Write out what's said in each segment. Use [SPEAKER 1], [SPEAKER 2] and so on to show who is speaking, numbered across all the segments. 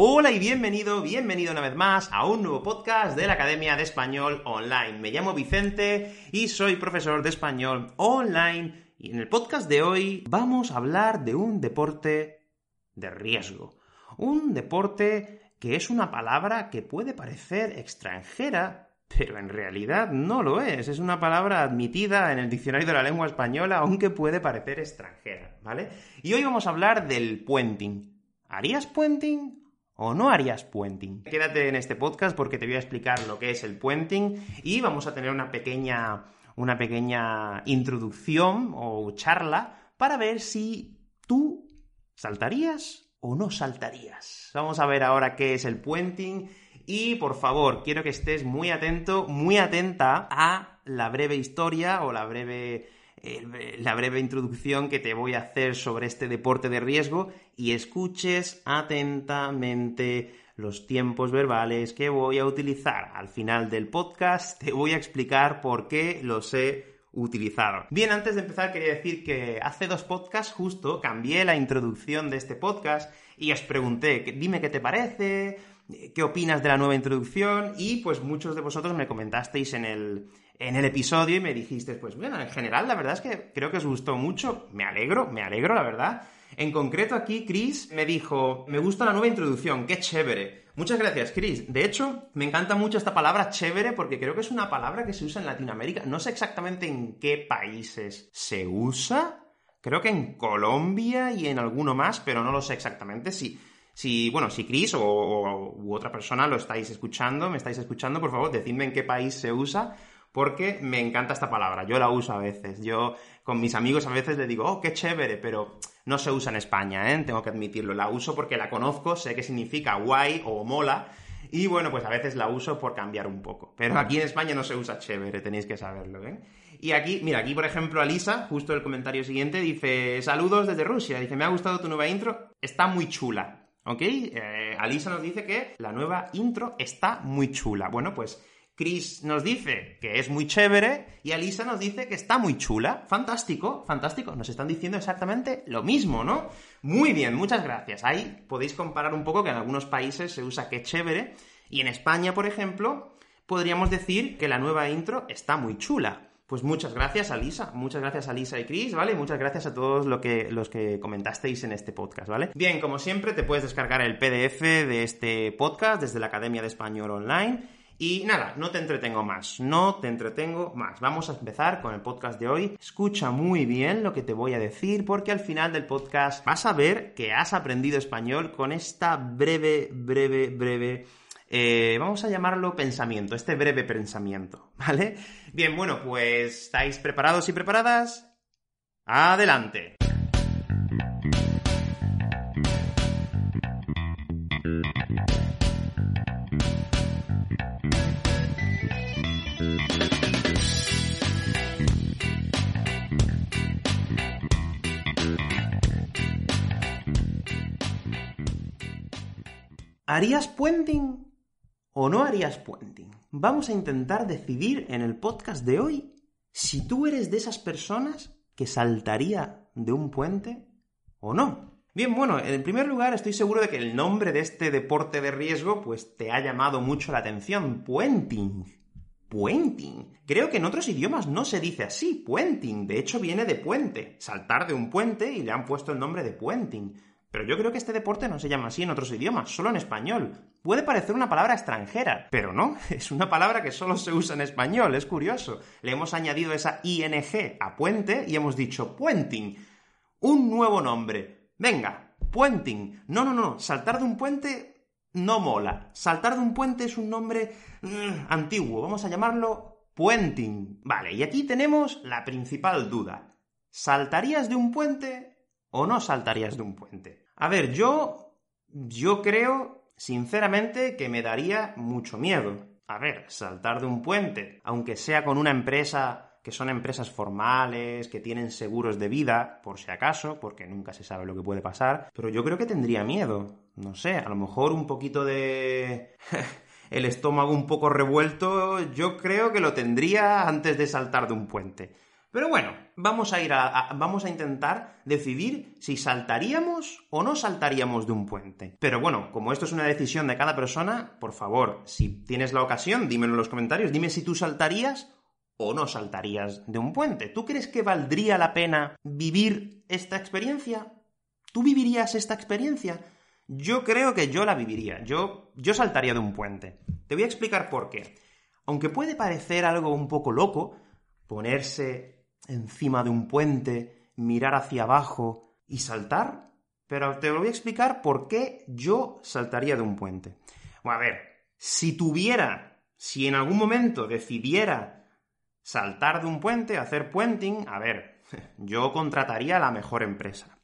[SPEAKER 1] Hola y bienvenido, bienvenido una vez más a un nuevo podcast de la Academia de Español Online. Me llamo Vicente y soy profesor de español online y en el podcast de hoy vamos a hablar de un deporte de riesgo. Un deporte que es una palabra que puede parecer extranjera, pero en realidad no lo es. Es una palabra admitida en el diccionario de la lengua española, aunque puede parecer extranjera, ¿vale? Y hoy vamos a hablar del puenting. ¿Harías puenting o no harías puenting? Quédate en este podcast porque te voy a explicar lo que es el puenting y vamos a tener una pequeña, una pequeña introducción o charla para ver si tú saltarías o no saltarías. Vamos a ver ahora qué es el puenting y por favor, quiero que estés muy atento, muy atenta a la breve historia o la breve, la breve introducción que te voy a hacer sobre este deporte de riesgo y escuches atentamente los tiempos verbales que voy a utilizar. Al final del podcast te voy a explicar por qué los he utilizado. Bien, antes de empezar quería decir que hace dos podcasts justo cambié la introducción de este podcast y os pregunté, dime qué te parece, qué opinas de la nueva introducción y pues muchos de vosotros me comentasteis en el, en el episodio y me dijisteis, pues bueno, en general la verdad es que creo que os gustó mucho, me alegro, me alegro la verdad. En concreto aquí Chris me dijo, me gusta la nueva introducción, qué chévere. Muchas gracias Chris. De hecho, me encanta mucho esta palabra chévere porque creo que es una palabra que se usa en Latinoamérica. No sé exactamente en qué países se usa. Creo que en Colombia y en alguno más, pero no lo sé exactamente. Si, si, bueno, si Chris o, otra persona lo estáis escuchando, me estáis escuchando, por favor, decidme en qué país se usa, porque me encanta esta palabra. Yo la uso a veces. Yo con mis amigos a veces le digo, oh, qué chévere, pero no se usa en España, ¿eh? Tengo que admitirlo. La uso porque la conozco, sé que significa guay o mola. Y bueno, pues a veces la uso por cambiar un poco. Pero aquí en España no se usa chévere, tenéis que saberlo, ¿eh? Y aquí, mira, aquí por ejemplo Alisa, justo el comentario siguiente, dice, saludos desde Rusia, dice, me ha gustado tu nueva intro, está muy chula. ¿Ok? Eh, Alisa nos dice que la nueva intro está muy chula. Bueno, pues Chris nos dice que es muy chévere y Alisa nos dice que está muy chula. Fantástico, fantástico. Nos están diciendo exactamente lo mismo, ¿no? Muy bien, muchas gracias. Ahí podéis comparar un poco que en algunos países se usa que chévere y en España, por ejemplo, podríamos decir que la nueva intro está muy chula. Pues muchas gracias a Lisa, muchas gracias a Lisa y Chris, ¿vale? Muchas gracias a todos lo que, los que comentasteis en este podcast, ¿vale? Bien, como siempre, te puedes descargar el PDF de este podcast desde la Academia de Español Online. Y nada, no te entretengo más, no te entretengo más. Vamos a empezar con el podcast de hoy. Escucha muy bien lo que te voy a decir porque al final del podcast vas a ver que has aprendido español con esta breve, breve, breve eh, vamos a llamarlo pensamiento, este breve pensamiento, ¿vale? Bien, bueno, pues ¿estáis preparados y preparadas? Adelante. ¿Harías puenting? O no harías puenting? Vamos a intentar decidir en el podcast de hoy si tú eres de esas personas que saltaría de un puente o no. Bien, bueno, en primer lugar estoy seguro de que el nombre de este deporte de riesgo pues te ha llamado mucho la atención, puenting. Puenting. Creo que en otros idiomas no se dice así, puenting. De hecho viene de puente, saltar de un puente y le han puesto el nombre de puenting. Pero yo creo que este deporte no se llama así en otros idiomas, solo en español. Puede parecer una palabra extranjera, pero no, es una palabra que solo se usa en español, es curioso. Le hemos añadido esa ing a puente y hemos dicho puenting. Un nuevo nombre. Venga, puenting. No, no, no, saltar de un puente no mola. Saltar de un puente es un nombre mm, antiguo, vamos a llamarlo puenting. Vale, y aquí tenemos la principal duda. ¿Saltarías de un puente o no saltarías de un puente? A ver, yo. Yo creo, sinceramente, que me daría mucho miedo. A ver, saltar de un puente, aunque sea con una empresa que son empresas formales, que tienen seguros de vida, por si acaso, porque nunca se sabe lo que puede pasar, pero yo creo que tendría miedo. No sé, a lo mejor un poquito de... el estómago un poco revuelto, yo creo que lo tendría antes de saltar de un puente. Pero bueno, vamos a ir a, vamos a intentar decidir si saltaríamos o no saltaríamos de un puente. Pero bueno, como esto es una decisión de cada persona, por favor, si tienes la ocasión, dímelo en los comentarios, dime si tú saltarías o no saltarías de un puente. ¿Tú crees que valdría la pena vivir esta experiencia? ¿Tú vivirías esta experiencia? Yo creo que yo la viviría. Yo, yo saltaría de un puente. Te voy a explicar por qué. Aunque puede parecer algo un poco loco, ponerse encima de un puente, mirar hacia abajo y saltar, pero te lo voy a explicar por qué yo saltaría de un puente. Bueno, a ver, si tuviera, si en algún momento decidiera saltar de un puente, hacer puenting, a ver, yo contrataría la mejor empresa.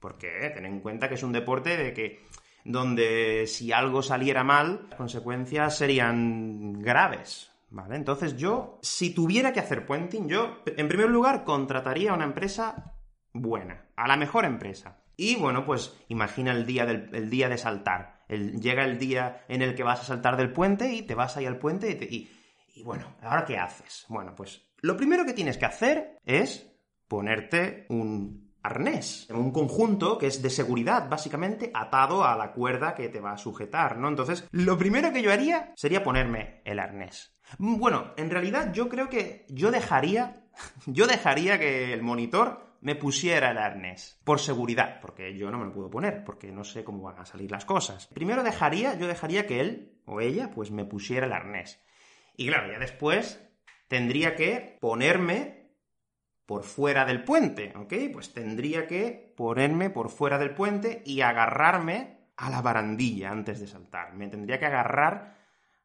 [SPEAKER 1] Porque eh, ten en cuenta que es un deporte de que donde si algo saliera mal, las consecuencias serían graves. ¿Vale? Entonces yo, si tuviera que hacer puenting, yo, en primer lugar, contrataría a una empresa buena, a la mejor empresa. Y bueno, pues imagina el día, del, día de saltar. llega el día en el que vas a saltar del puente y te vas ahí al puente y, y bueno, ¿ahora qué haces? Bueno, pues lo primero que tienes que hacer es ponerte un arnés, un conjunto que es de seguridad, básicamente atado a la cuerda que te va a sujetar, ¿no? Entonces, lo primero que yo haría sería ponerme el arnés. Bueno, en realidad yo creo que yo dejaría, yo dejaría que el monitor me pusiera el arnés, por seguridad, porque yo no me lo puedo poner, porque no sé cómo van a salir las cosas. Primero dejaría, yo dejaría que él o ella, pues me pusiera el arnés. Y claro, ya después tendría que ponerme por fuera del puente, ¿ok? Pues tendría que ponerme por fuera del puente y agarrarme a la barandilla antes de saltar. Me tendría que agarrar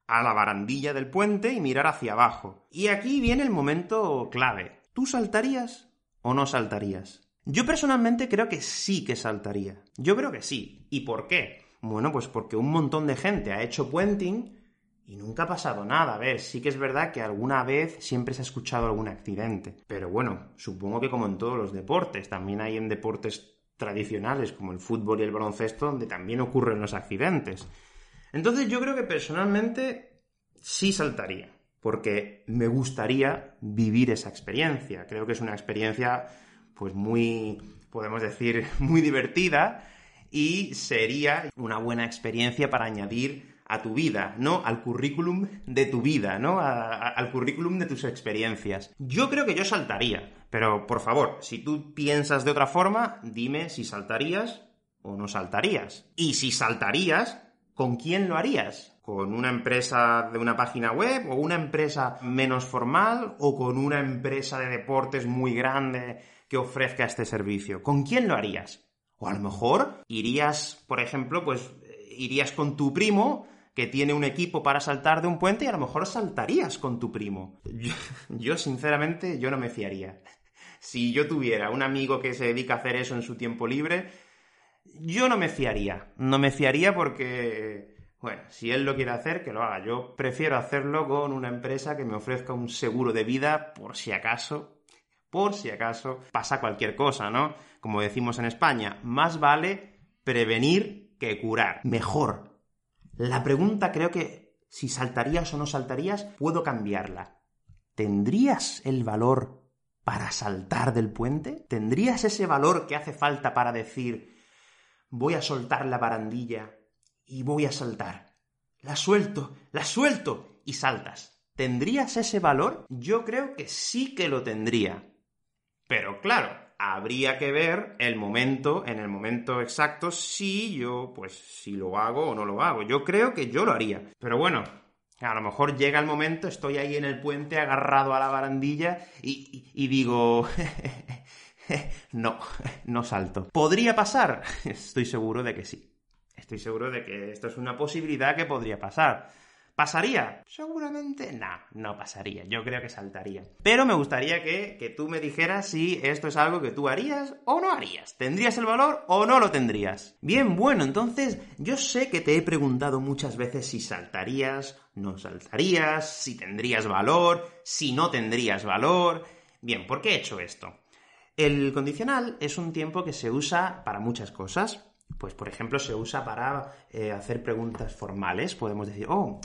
[SPEAKER 1] a la barandilla del puente y mirar hacia abajo. Y aquí viene el momento clave. ¿Tú saltarías o no saltarías? Yo personalmente creo que sí que saltaría. Yo creo que sí. ¿Y por qué? Bueno, pues porque un montón de gente ha hecho puenting y nunca ha pasado nada. A ver, sí que es verdad que alguna vez siempre se ha escuchado algún accidente. Pero bueno, supongo que como en todos los deportes, también hay en deportes tradicionales como el fútbol y el baloncesto donde también ocurren los accidentes. Entonces yo creo que personalmente sí saltaría, porque me gustaría vivir esa experiencia. Creo que es una experiencia pues muy, podemos decir, muy divertida y sería una buena experiencia para añadir a tu vida, ¿no? Al currículum de tu vida, ¿no? al currículum de tus experiencias. Yo creo que yo saltaría, pero por favor, si tú piensas de otra forma, dime si saltarías o no saltarías. Y si saltarías, ¿con quién lo harías? ¿Con una empresa de una página web o una empresa menos formal o con una empresa de deportes muy grande que ofrezca este servicio? ¿Con quién lo harías? O a lo mejor irías, por ejemplo, pues irías con tu primo que tiene un equipo para saltar de un puente y a lo mejor saltarías con tu primo. Yo, sinceramente, yo no me fiaría. Si yo tuviera un amigo que se dedica a hacer eso en su tiempo libre, yo no me fiaría. No me fiaría porque, bueno, si él lo quiere hacer, que lo haga. Yo prefiero hacerlo con una empresa que me ofrezca un seguro de vida por si acaso, por si acaso pasa cualquier cosa, ¿no? Como decimos en España, más vale prevenir que curar. Mejor la pregunta creo que si saltarías o no saltarías, puedo cambiarla. ¿Tendrías el valor para saltar del puente? ¿Tendrías ese valor que hace falta para decir voy a soltar la barandilla y voy a saltar? La suelto, la suelto y saltas. ¿Tendrías ese valor? Yo creo que sí que lo tendría. Pero claro, habría que ver el momento, en el momento exacto, si yo, pues, si lo hago o no lo hago. Yo creo que yo lo haría. Pero bueno, a lo mejor llega el momento, estoy ahí en el puente agarrado a la barandilla y, y digo... no, no salto. ¿Podría pasar? Estoy seguro de que sí. Estoy seguro de que esto es una posibilidad que podría pasar. ¿Pasaría? Seguramente no, no pasaría. Yo creo que saltaría. Pero me gustaría que, que, tú me dijeras si esto es algo que tú harías o no harías. ¿Tendrías el valor o no lo tendrías? Bien, bueno, entonces yo sé que te he preguntado muchas veces si saltarías, no saltarías, si tendrías valor, si no tendrías valor. Bien, ¿por qué he hecho esto? El condicional es un tiempo que se usa para muchas cosas. Pues, por ejemplo, se usa para eh, hacer preguntas formales. Podemos decir, oh,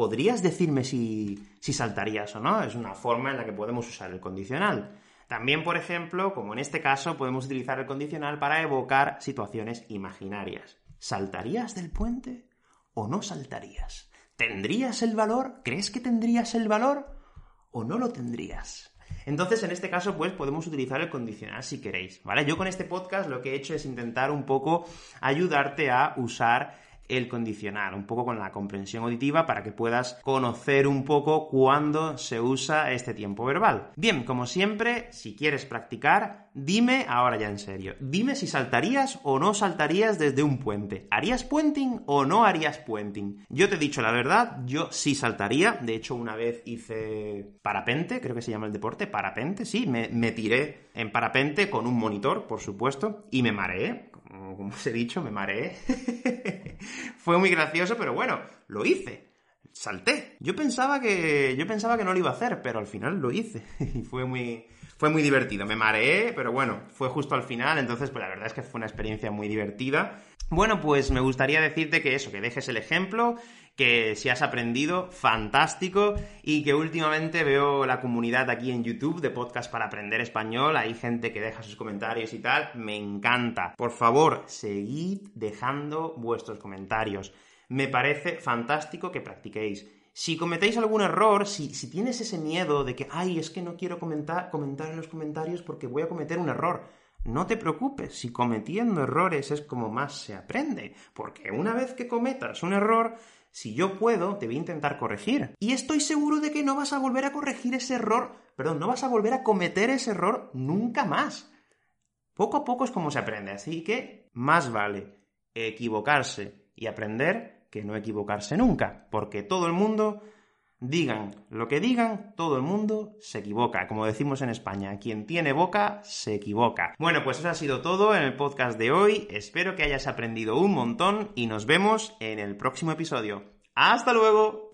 [SPEAKER 1] ¿podrías decirme si, saltarías o no? Es una forma en la que podemos usar el condicional. También, por ejemplo, como en este caso, podemos utilizar el condicional para evocar situaciones imaginarias. ¿Saltarías del puente o no saltarías? ¿Tendrías el valor? ¿Crees que tendrías el valor o no lo tendrías? Entonces, en este caso, pues podemos utilizar el condicional si queréis, ¿vale? Yo con este podcast lo que he hecho es intentar un poco ayudarte a usar el condicional, un poco con la comprensión auditiva para que puedas conocer un poco cuándo se usa este tiempo verbal. Bien, como siempre, si quieres practicar, dime ahora ya en serio, dime si saltarías o no saltarías desde un puente. ¿Harías puenting o no harías puenting? Yo te he dicho la verdad, yo sí saltaría, de hecho una vez hice parapente, creo que se llama el deporte, parapente, sí, me, me tiré en parapente con un monitor, por supuesto, y me mareé, como os he dicho, me mareé. Fue muy gracioso, pero bueno, lo hice. Salté. Yo pensaba que. Yo pensaba que no lo iba a hacer, pero al final lo hice. Y fue muy. Fue muy divertido. Me mareé, pero bueno, fue justo al final, entonces, pues la verdad es que fue una experiencia muy divertida. Bueno, pues me gustaría decirte que eso, que dejes el ejemplo, que si has aprendido, fantástico, y que últimamente veo la comunidad aquí en YouTube de podcast para aprender español, hay gente que deja sus comentarios y tal, me encanta. Por favor, seguid dejando vuestros comentarios. Me parece fantástico que practiquéis. Si cometéis algún error, si, si tienes ese miedo de que, ay, es que no quiero comentar, comentar en los comentarios porque voy a cometer un error, no te preocupes, si cometiendo errores es como más se aprende, porque una vez que cometas un error, si yo puedo, te voy a intentar corregir. Y estoy seguro de que no vas a volver a corregir ese error, perdón, no vas a volver a cometer ese error nunca más. Poco a poco es como se aprende, así que más vale equivocarse y aprender que no equivocarse nunca, porque todo el mundo Digan lo que digan, todo el mundo se equivoca. Como decimos en España, quien tiene boca se equivoca. Bueno, pues eso ha sido todo en el podcast de hoy. Espero que hayas aprendido un montón y nos vemos en el próximo episodio. ¡Hasta luego!